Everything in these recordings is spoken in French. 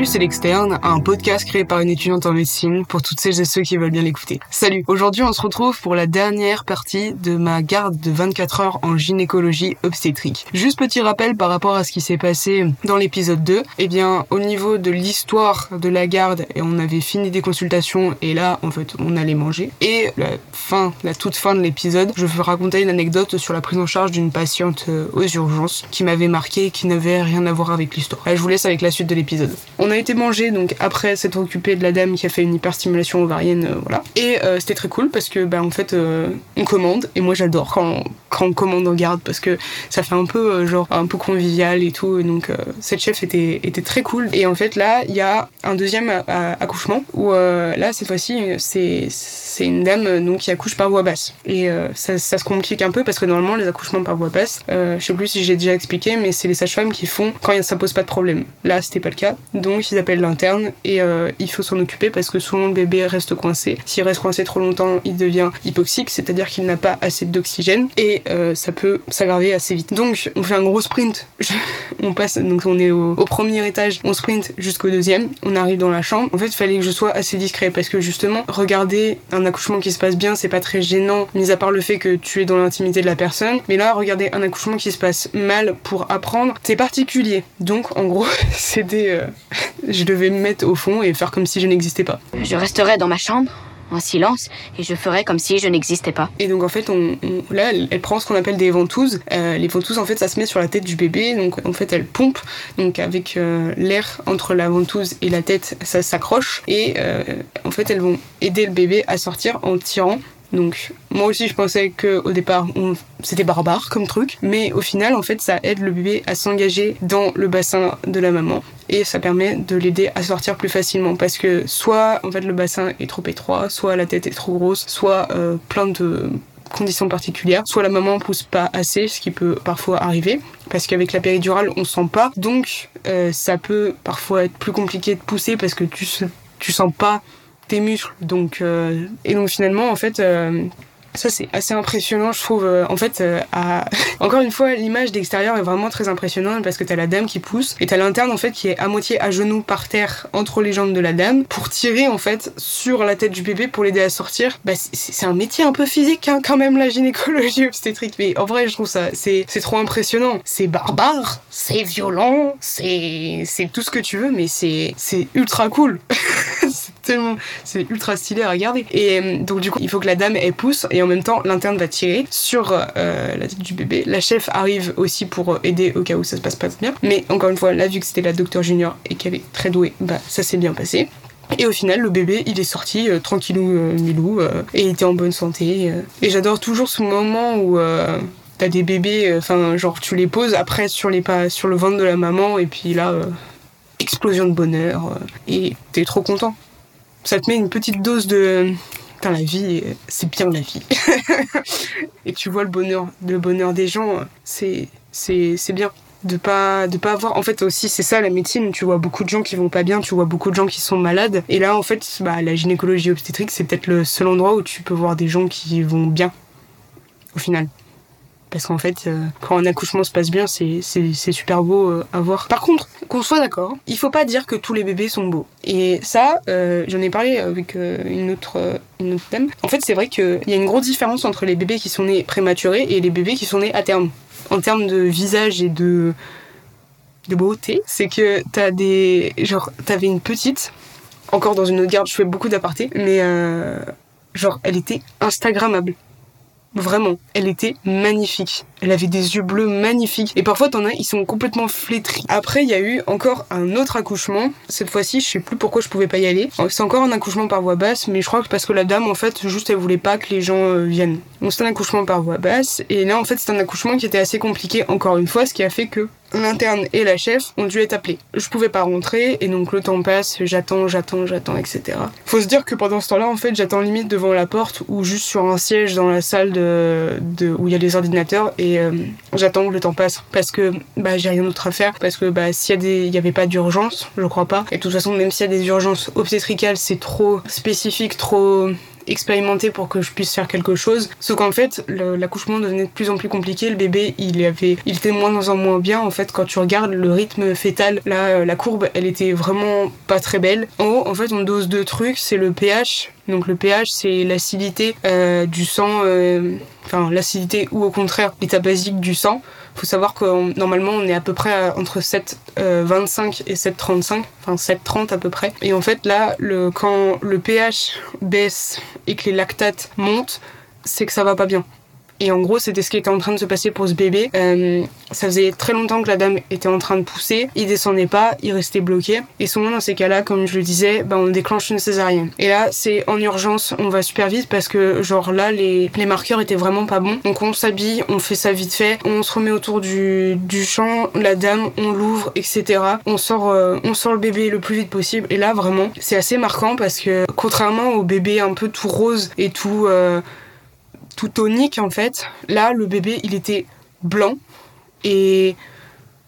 Salut, c'est l'externe, un podcast créé par une étudiante en médecine pour toutes celles et ceux qui veulent bien l'écouter. Salut, aujourd'hui on se retrouve pour la dernière partie de ma garde de 24 heures en gynécologie obstétrique. Juste petit rappel par rapport à ce qui s'est passé dans l'épisode 2. Eh bien, au niveau de l'histoire de la garde, on avait fini des consultations et là, en fait, on allait manger. Et la fin, la toute fin de l'épisode, je vais raconter une anecdote sur la prise en charge d'une patiente euh, aux urgences qui m'avait marqué et qui n'avait rien à voir avec l'histoire. je vous laisse avec la suite de l'épisode. A été manger donc après s'être occupé de la dame qui a fait une hyperstimulation ovarienne, euh, voilà. Et euh, c'était très cool parce que bah en fait euh, on commande et moi j'adore quand, quand on commande en garde parce que ça fait un peu genre un peu convivial et tout. Et donc cette chef était était très cool. Et en fait là il y a un deuxième accouchement où là cette fois-ci c'est une dame donc qui accouche par voie basse et ça, ça, se complique un peu parce que normalement les accouchements par voie basse, je sais plus si j'ai déjà expliqué mais c'est les sages-femmes qui font quand ça pose pas de problème. Là c'était pas le cas donc ils appellent l'interne et euh, il faut s'en occuper parce que souvent le bébé reste coincé. S'il reste coincé trop longtemps, il devient hypoxique, c'est-à-dire qu'il n'a pas assez d'oxygène et euh, ça peut s'aggraver assez vite. Donc on fait un gros sprint, on passe, donc on est au, premier étage, on sprint jusqu'au deuxième, on arrive dans la chambre. En fait, il fallait que je sois assez discret parce que justement, regarder un accouchement qui se passe bien, c'est pas très gênant, mis à part le fait que tu es dans l'intimité de la personne. Mais là, regarder un accouchement qui se passe mal pour apprendre, c'est particulier. Donc en gros, c'était euh, je devais me mettre au fond et faire comme si je n'existais pas. Je resterai dans ma chambre en silence et je ferai comme si je n'existais pas. Et donc en fait, on, là, elle, prend ce qu'on appelle des ventouses. Euh, les ventouses, en fait, ça se met sur la tête du bébé. Donc en fait, elle pompe. Donc avec euh, l'air entre la ventouse et la tête, ça s'accroche. Et euh, en fait, elles vont aider le bébé à sortir en tirant donc moi aussi je pensais que au départ c'était barbare comme truc, mais au final en fait ça aide le bébé à s'engager dans le bassin de la maman. Et ça permet de l'aider à sortir plus facilement. Parce que soit en fait le bassin est trop étroit, soit la tête est trop grosse, soit euh, plein de conditions particulières, soit la maman pousse pas assez, ce qui peut parfois arriver, parce qu'avec la péridurale on sent pas, donc euh, ça peut parfois être plus compliqué de pousser parce que tu tu sens pas tes muscles. Donc, euh, et donc finalement, en fait, euh, ça c'est assez impressionnant, je trouve. Euh, en fait, encore une fois, l'image d'extérieur est vraiment très impressionnante parce que t'as la dame qui pousse et t'as l'interne en fait qui est à moitié à genoux par terre entre les jambes de la dame pour tirer en fait sur la tête du bébé pour l'aider à sortir. Bah, c'est un métier un peu physique hein, quand même la gynécologie obstétrique, mais en vrai je trouve ça c'est trop impressionnant. C'est barbare, c'est violent, c'est c'est tout ce que tu veux, mais c'est c'est ultra cool. c'est ultra stylé à regarder. Et euh, donc du coup, il faut que la dame elle pousse et en même temps l'interne va tirer sur euh, la tête du bébé. La chef arrive aussi pour aider au cas où ça se passe pas bien. Mais encore une fois, là vu que c'était la docteur junior et qu'elle est très douée, bah ça s'est bien passé. Et au final, le bébé, il est sorti euh, tranquillou, milou, et il était en bonne santé. et j'adore toujours ce moment où t'as des bébés, enfin genre tu les poses après sur les pas, sur le ventre de la maman, et puis là, explosion de bonheur, et t'es trop content ça te met une petite dose de Putain, la vie, c'est bien la vie. et tu vois le bonheur, le bonheur des gens, c'est, c'est, c'est bien de pas de pas avoir en fait aussi c'est ça la médecine. Tu vois beaucoup de gens qui vont pas bien tu vois beaucoup de gens qui sont malades. Et là en fait bah, la gynécologie obstétrique c'est peut-être le seul endroit où tu peux voir des gens qui vont bien au final parce qu'en fait, euh, quand un accouchement se passe bien, c'est super beau euh, à voir. Par contre, qu'on soit d'accord, il faut pas dire que tous les bébés sont beaux. Et ça, euh, j'en ai parlé avec une autre une autre dame. En fait, c'est vrai qu'il y a une grosse différence entre les bébés qui sont nés prématurés et les bébés qui sont nés à terme. En termes de visage et de de beauté, c'est que t'as des genre t'avais une petite encore dans une autre garde, je fais beaucoup d'apartés, mais genre elle était instagrammable. Vraiment, elle était magnifique. Elle avait des yeux bleus magnifiques. Et parfois, t'en as, ils sont complètement flétris. Après, il y a eu encore un autre accouchement. Cette fois-ci, je sais plus pourquoi je pouvais pas y aller. C'est encore un accouchement par voie basse, mais je crois que parce que la dame, en fait, juste, elle voulait pas que les gens euh, viennent. Donc, c'est un accouchement par voie basse. Et là, en fait, c'est un accouchement qui était assez compliqué, encore une fois, ce qui a fait que l'interne et la chef ont dû être appelés. Je pouvais pas rentrer et donc le temps passe, j'attends, j'attends, j'attends, etc. Faut se dire que pendant ce temps-là, en fait, j'attends limite devant la porte ou juste sur un siège dans la salle de, où il y a les ordinateurs et euh, j'attends que le temps passe parce que bah j'ai rien d'autre à faire parce que bah s'il y a des il y avait pas d'urgence, je crois pas. Et de toute façon, même s'il y a des urgences obstétricales, c'est trop spécifique, trop expérimenté pour que je puisse faire quelque chose. Sauf qu'en fait, l'accouchement devenait de plus en plus compliqué. Le bébé, il avait, il était moins en moins bien. En fait, quand tu regardes le rythme fœtal, là, la courbe, elle était vraiment pas très belle. En haut, en fait, on dose deux trucs. C'est le pH. Donc le pH, c'est l'acidité euh, du sang, euh, enfin l'acidité ou au contraire l'état basique du sang faut savoir que normalement on est à peu près entre 7,25 euh, et 7,35, enfin 7,30 à peu près. Et en fait là, le, quand le pH baisse et que les lactates montent, c'est que ça va pas bien. Et en gros, c'était ce qui était en train de se passer pour ce bébé. Euh, ça faisait très longtemps que la dame était en train de pousser. Il descendait pas, il restait bloqué. Et souvent, dans ces cas-là, comme je le disais, bah, on déclenche une césarienne. Et là, c'est en urgence, on va super vite parce que, genre là, les, marqueurs étaient vraiment pas bons. Donc on s'habille, on fait ça vite fait, on se remet autour du, du champ, la dame, on l'ouvre, etc. On sort, euh, on sort le bébé le plus vite possible. Et là, vraiment, c'est assez marquant parce que, contrairement au bébé un peu tout rose et tout. Euh, tonique en fait. Là, le bébé, il était blanc et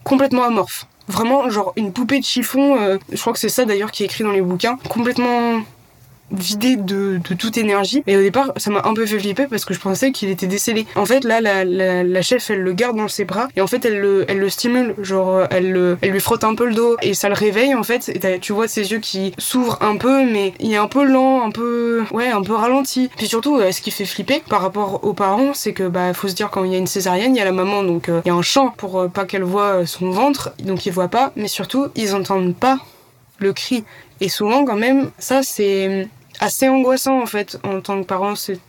complètement amorphe. Vraiment, genre une poupée de chiffon, euh, je crois que c'est ça d'ailleurs qui est écrit dans les bouquins, complètement vidé de, toute énergie. Et au départ, ça m'a un peu fait flipper parce que je pensais qu'il était décédé. En fait, là, la, la, chef, elle le garde dans ses bras et en fait, elle le, elle le stimule. Genre, elle, le, elle lui frotte un peu le dos et ça le réveille en fait. Et tu vois ses yeux qui s'ouvrent un peu, mais il est un peu lent, un peu, ouais, un peu ralenti. Puis surtout, euh, ce qui fait flipper par rapport aux parents, c'est que bah, faut se dire quand il y a une césarienne, il y a la maman, donc euh, il y a un champ pour euh, pas qu'elle voit son ventre, donc ils voient pas. Mais surtout, ils entendent pas le cri. Et souvent, quand même, ça, c'est assez angoissant en fait en tant que parent. C'est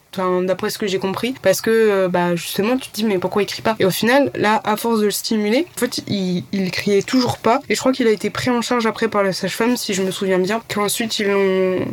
d'après ce que j'ai compris, parce que euh, bah justement tu te dis mais pourquoi il crie pas? Et au final, là, à force de le stimuler, en fait, il, il criait toujours pas. Et je crois qu'il a été pris en charge après par la sage-femme, si je me souviens bien. Qu'ensuite ils l'ont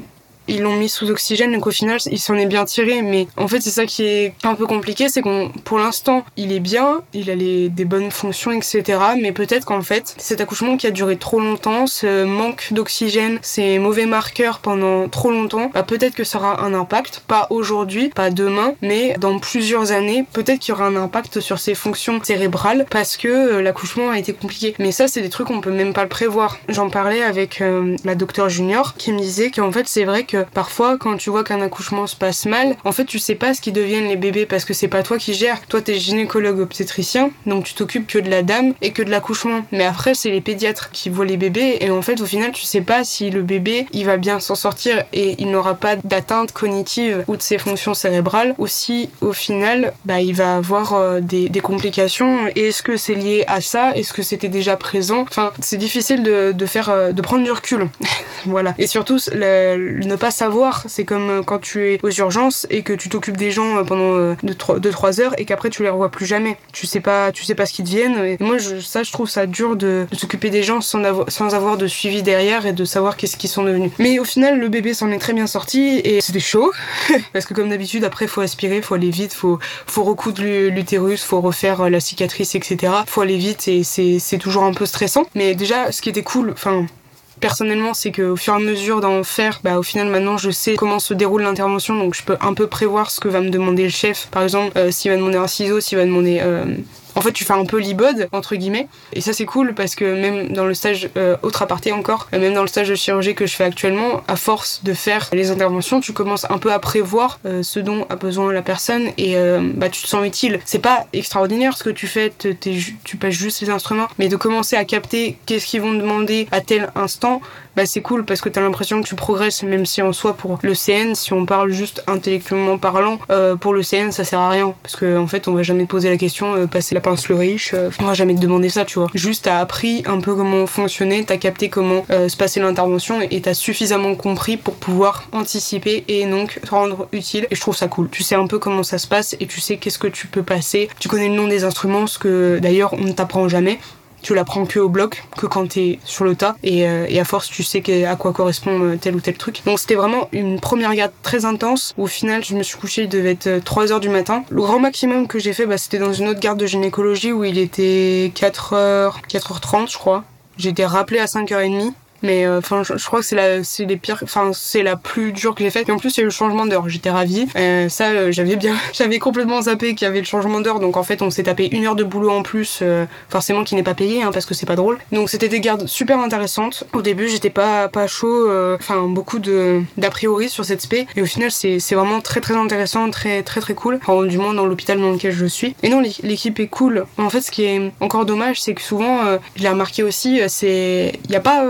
ils l'ont mis sous oxygène, donc au final, il s'en est bien tiré. Mais en fait, c'est ça qui est un peu compliqué, c'est qu'on, pour l'instant, il est bien, il a les, des bonnes fonctions, etc. Mais peut-être qu'en fait, cet accouchement qui a duré trop longtemps, ce manque d'oxygène, ces mauvais marqueurs pendant trop longtemps, bah peut-être que ça aura un impact. Pas aujourd'hui, pas demain, mais dans plusieurs années, peut-être qu'il y aura un impact sur ses fonctions cérébrales parce que euh, l'accouchement a été compliqué. Mais ça, c'est des trucs qu'on peut même pas le prévoir. J'en parlais avec euh, la docteure junior qui me disait qu'en fait, c'est vrai que parfois, quand tu vois qu'un accouchement se passe mal, en fait, tu sais pas ce qui deviennent les bébés parce que c'est pas toi qui gères. Toi, t'es gynécologue obstétricien, donc tu t'occupes que de la dame et que de l'accouchement. Mais après, c'est les pédiatres qui voient les bébés et en fait, au final, tu sais pas si le bébé, il va bien s'en sortir et il n'aura pas d'atteinte cognitive ou de ses fonctions cérébrales ou si, au final, bah, il va avoir euh, des, complications. Et est-ce que c'est lié à ça? Est-ce que c'était déjà présent? Enfin, c'est difficile de, de faire, euh, de prendre du recul. voilà. Et surtout, ne pas savoir. C'est comme euh, quand tu es aux urgences et que tu t'occupes des gens euh, pendant 2-3 euh, heures et qu'après tu les revois plus jamais. Tu sais pas, tu sais pas ce qu'ils deviennent. Moi, je, ça, je trouve ça dur de, s'occuper des gens sans avoir, sans avoir de suivi derrière et de savoir qu'est-ce qu'ils sont devenus. Mais au final, le bébé s'en est très bien sorti et c'était chaud parce que comme d'habitude, après, faut aspirer, faut aller vite, faut, faut recoudre l'utérus, faut refaire la cicatrice, etc. Faut aller vite et c'est toujours un peu stressant. Mais déjà, ce qui était cool, enfin, personnellement, c'est qu'au fur et à mesure d'en faire, bah, au final, maintenant, je sais comment se déroule l'intervention, donc je peux un peu prévoir ce que va me demander le chef. Par exemple, euh, s'il va demander un ciseau, s'il va demander euh, en fait, tu fais un peu l'ibode, entre guillemets. Et ça, c'est cool parce que même dans le stage, euh, autre aparté encore, euh, même dans le stage de chirurgie que je fais actuellement, à force de faire les interventions, tu commences un peu à prévoir euh, ce dont a besoin la personne et bah, tu te sens utile. C'est pas extraordinaire ce que tu fais, tu passes juste les instruments, mais de commencer à capter qu'est-ce qu'ils vont demander à tel instant, bah c'est cool parce que t'as l'impression que tu progresses, même si en soi pour le CN, si on parle juste intellectuellement parlant, pour le CN ça sert à rien parce qu'en en fait on va jamais te poser la question, passer la pince le riche. Euh, on va jamais te demander ça, tu vois. Juste t'as appris un peu comment fonctionner, t'as capté comment euh, se passer l'intervention et t'as suffisamment compris pour pouvoir anticiper et donc te rendre utile. Et je trouve ça cool. Tu sais un peu comment ça se passe et tu sais qu'est-ce que tu peux passer. Tu connais le nom des instruments, ce que d'ailleurs on ne t'apprend jamais tu l'apprends que au bloc, que quand t'es sur le tas, et, euh, à force tu sais à quoi correspond euh, tel ou tel truc. Donc c'était vraiment une première garde très intense, au final je me suis couchée, il devait être 3h euh, du matin. Le grand maximum que j'ai fait, bah, c'était dans une autre garde de gynécologie où il était 4h, 4h30 je crois. Été rappelée à 5h30 Mais euh, enfin, je, crois que c'est la, c'est les pires, enfin, c'est la plus dure que j'ai faite. Et en plus, il y a le changement d'heure. J'étais ravie. Euh, ça, euh, j'avais bien, j'avais complètement zappé qu'il y avait le changement d'heure. Donc en fait, on s'est tapé une heure de boulot en plus, forcément qui n'est pas payé, hein, parce que c'est pas drôle. Donc c'était des gardes super intéressantes. Au début, j'étais pas pas chaud. Enfin, beaucoup de d'a priori sur cette spé. Et au final, c'est c'est vraiment très très intéressant, très très très cool. Enfin, du moins dans l'hôpital dans lequel je suis. Et non, l'équipe est cool. En fait, ce qui est encore dommage, c'est que souvent, je l'ai remarqué aussi, c'est il y a pas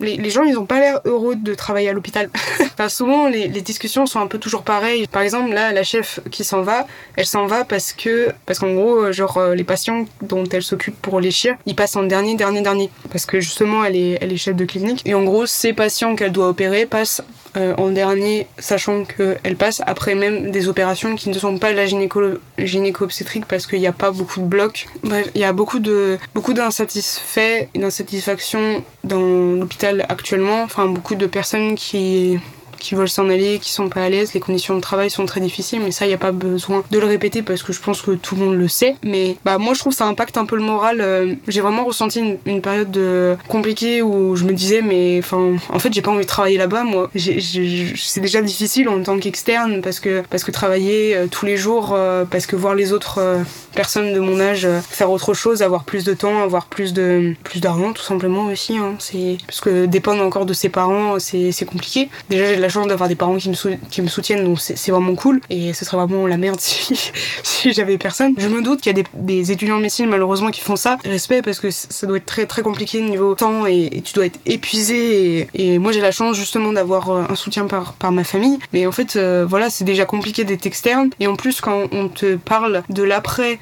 les, gens, ils ont pas l'air heureux de travailler à l'hôpital. enfin, souvent, les, discussions sont un peu toujours pareilles. Par exemple, là, la chef qui s'en va, elle s'en va parce que, parce qu'en gros, euh, genre, euh, les patients dont elle s'occupe pour les chiens, ils passent en dernier, dernier, dernier. Parce que justement, elle est, elle est chef de clinique. Et en gros, ces patients qu'elle doit opérer passent euh, en dernier, sachant qu'elle passe après même des opérations qui ne sont pas la gynéco-obstétrique parce qu'il n'y a pas beaucoup de blocs. Bref, il y a beaucoup de beaucoup d'insatisfaction dans l'hôpital actuellement. Enfin, beaucoup de personnes qui qui veulent s'en aller, qui sont pas à l'aise. Les conditions de travail sont très difficiles, mais ça, il n'y a pas besoin de le répéter parce que je pense que tout le monde le sait. Mais bah, moi, je trouve que ça impacte un peu le moral. Euh, j'ai vraiment ressenti une, période de... compliquée où je me disais, mais enfin, en fait, j'ai pas envie de travailler là-bas, moi. C'est déjà difficile en tant qu'externe parce que, parce que travailler euh, tous les jours, euh, parce que voir les autres personnes de mon âge faire autre chose, avoir plus de temps, avoir plus de plus d'argent, tout simplement aussi. Hein. Parce que dépendre encore de ses parents, c'est compliqué. Déjà, j'ai de la chance d'avoir des parents qui me, qui me soutiennent, donc c'est vraiment cool. Et ce serait vraiment la merde si, si j'avais personne. Je me doute qu'il y a des, étudiants en médecine malheureusement qui font ça. Respect parce que ça doit être très très compliqué niveau temps et, tu dois être épuisé. Et, moi j'ai la chance justement d'avoir euh, un soutien par, par ma famille. Mais en fait, euh, voilà, c'est déjà compliqué d'être externe. Et en plus, quand on te parle de l'après,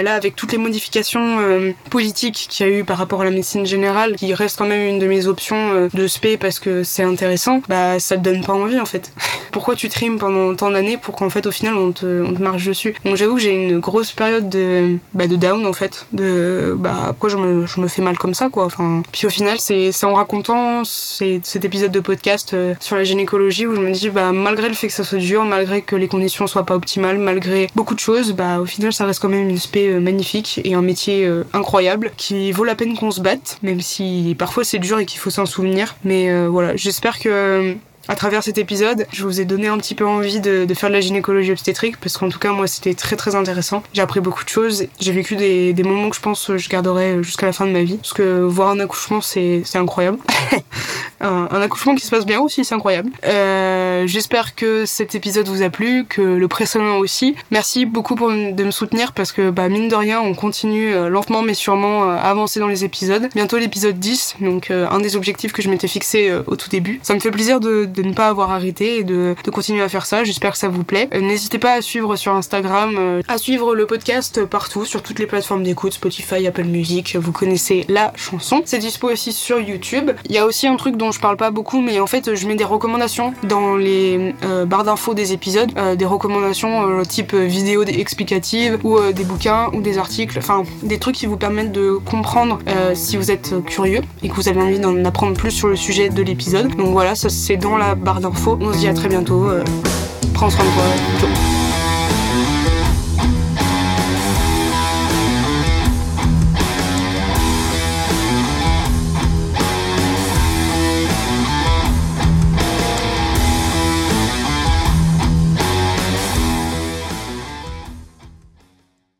là, avec toutes les modifications euh, politiques qu'il y a eu par rapport à la médecine générale, qui reste quand même une de mes options euh, de spé parce que c'est intéressant, bah ça te donne pas envie en fait. Pourquoi tu trimes pendant tant d'années pour qu'en fait au final on te, on te marche dessus? Donc j'avoue que j'ai une grosse période de, bah, de down en fait, de bah pourquoi je me, je me fais mal comme ça quoi. Enfin, puis au final c'est en racontant cet épisode de podcast sur la gynécologie où je me dis bah malgré le fait que ça soit dur, malgré que les conditions soient pas optimales, malgré beaucoup de choses, bah au final ça reste quand même une euh, magnifique et un métier euh, incroyable qui vaut la peine qu'on se batte, même si parfois c'est dur et qu'il faut s'en souvenir. Mais euh, voilà, j'espère que à travers cet épisode, je vous ai donné un petit peu envie de, faire de la gynécologie obstétrique parce qu'en tout cas moi c'était très très intéressant. J'ai appris beaucoup de choses, j'ai vécu des, moments que je pense que je garderai jusqu'à la fin de ma vie parce que voir un accouchement c'est incroyable. un, accouchement qui se passe bien aussi c'est incroyable. Euh, j'espère que cet épisode vous a plu, que le précédent aussi. Merci beaucoup de me soutenir parce que bah, mine de rien on continue euh, lentement mais sûrement euh, à avancer dans les épisodes. Bientôt l'épisode 10 donc un des objectifs que je m'étais fixé au tout début. Ça me fait plaisir de ne pas avoir arrêté et de, de continuer à faire ça. J'espère que ça vous plaît. N'hésitez pas à suivre sur Instagram, à suivre le podcast partout, sur toutes les plateformes d'écoute, Spotify, Apple Music, vous connaissez la chanson. C'est dispo aussi sur YouTube. Il y a aussi un truc dont je parle pas beaucoup, mais en fait je mets des recommandations dans les euh, barres d'infos des épisodes, des recommandations type vidéo explicative ou des bouquins ou des articles, enfin des trucs qui vous permettent de comprendre si vous êtes curieux et que vous avez envie d'en apprendre plus sur le sujet de l'épisode. Donc voilà, ça c'est dans la barre d'infos. On se dit à très bientôt. Euh, prends soin de toi.